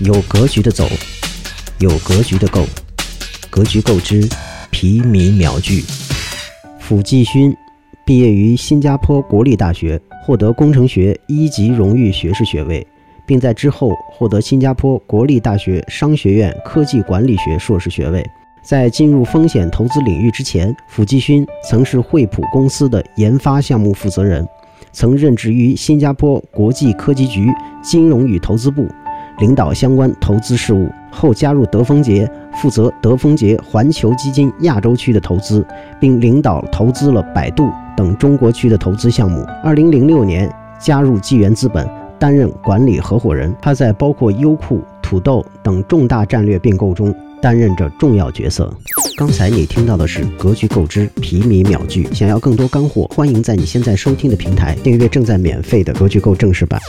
有格局的走，有格局的购，格局够之，皮米秒聚。傅继勋毕业于新加坡国立大学，获得工程学一级荣誉学士学位，并在之后获得新加坡国立大学商学院科技管理学硕士学位。在进入风险投资领域之前，傅继勋曾是惠普公司的研发项目负责人，曾任职于新加坡国际科技局金融与投资部。领导相关投资事务后，加入德丰杰，负责德丰杰环球基金亚洲区的投资，并领导投资了百度等中国区的投资项目。二零零六年加入纪元资本，担任管理合伙人。他在包括优酷、土豆等重大战略并购中担任着重要角色。刚才你听到的是格局购之皮米秒剧。想要更多干货，欢迎在你现在收听的平台订阅正在免费的格局购正式版。